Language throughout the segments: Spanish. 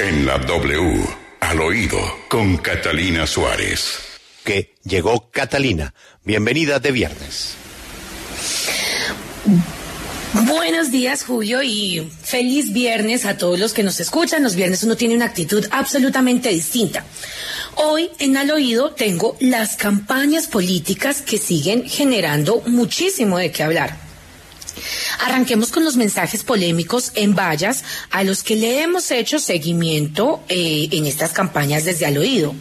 En la W, al oído, con Catalina Suárez. Que llegó Catalina. Bienvenida de viernes. Buenos días, Julio, y feliz viernes a todos los que nos escuchan. Los viernes uno tiene una actitud absolutamente distinta. Hoy en Al Oído tengo las campañas políticas que siguen generando muchísimo de qué hablar. Arranquemos con los mensajes polémicos en vallas a los que le hemos hecho seguimiento eh, en estas campañas desde Al Oído.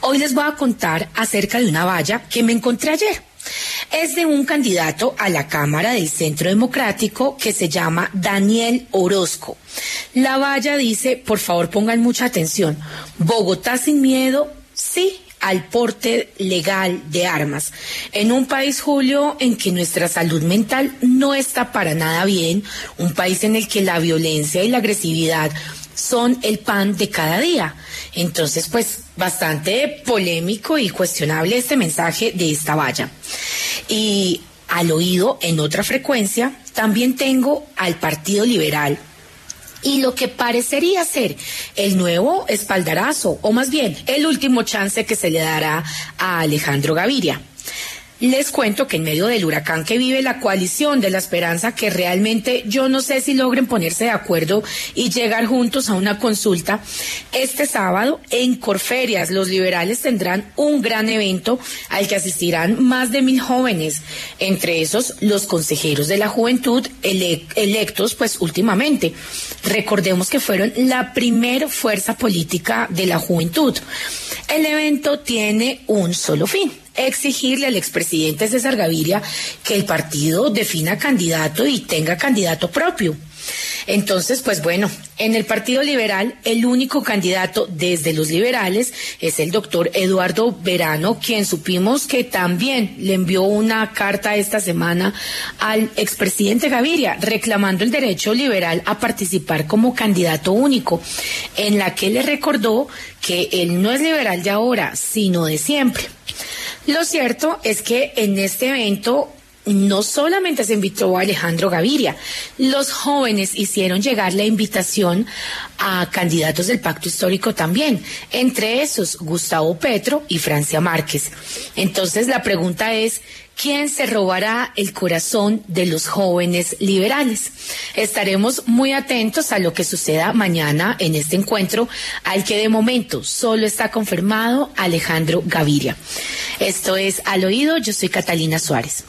Hoy les voy a contar acerca de una valla que me encontré ayer es de un candidato a la Cámara del Centro Democrático que se llama Daniel Orozco. La valla dice, por favor pongan mucha atención, Bogotá sin miedo, sí al porte legal de armas. En un país, Julio, en que nuestra salud mental no está para nada bien, un país en el que la violencia y la agresividad son el pan de cada día. Entonces, pues bastante polémico y cuestionable este mensaje de esta valla. Y al oído, en otra frecuencia, también tengo al Partido Liberal y lo que parecería ser el nuevo espaldarazo, o más bien el último chance que se le dará a Alejandro Gaviria. Les cuento que en medio del huracán que vive la coalición de la esperanza, que realmente yo no sé si logren ponerse de acuerdo y llegar juntos a una consulta, este sábado en Corferias los liberales tendrán un gran evento al que asistirán más de mil jóvenes, entre esos los consejeros de la juventud electos pues últimamente. Recordemos que fueron la primer fuerza política de la juventud. El evento tiene un solo fin exigirle al expresidente César Gaviria que el partido defina candidato y tenga candidato propio. Entonces, pues bueno, en el Partido Liberal el único candidato desde los liberales es el doctor Eduardo Verano, quien supimos que también le envió una carta esta semana al expresidente Gaviria reclamando el derecho liberal a participar como candidato único, en la que le recordó que él no es liberal de ahora, sino de siempre. Lo cierto es que en este evento no solamente se invitó a Alejandro Gaviria, los jóvenes hicieron llegar la invitación a candidatos del pacto histórico también, entre esos Gustavo Petro y Francia Márquez. Entonces la pregunta es, ¿quién se robará el corazón de los jóvenes liberales? Estaremos muy atentos a lo que suceda mañana en este encuentro, al que de momento solo está confirmado Alejandro Gaviria. Esto es Al Oído, yo soy Catalina Suárez.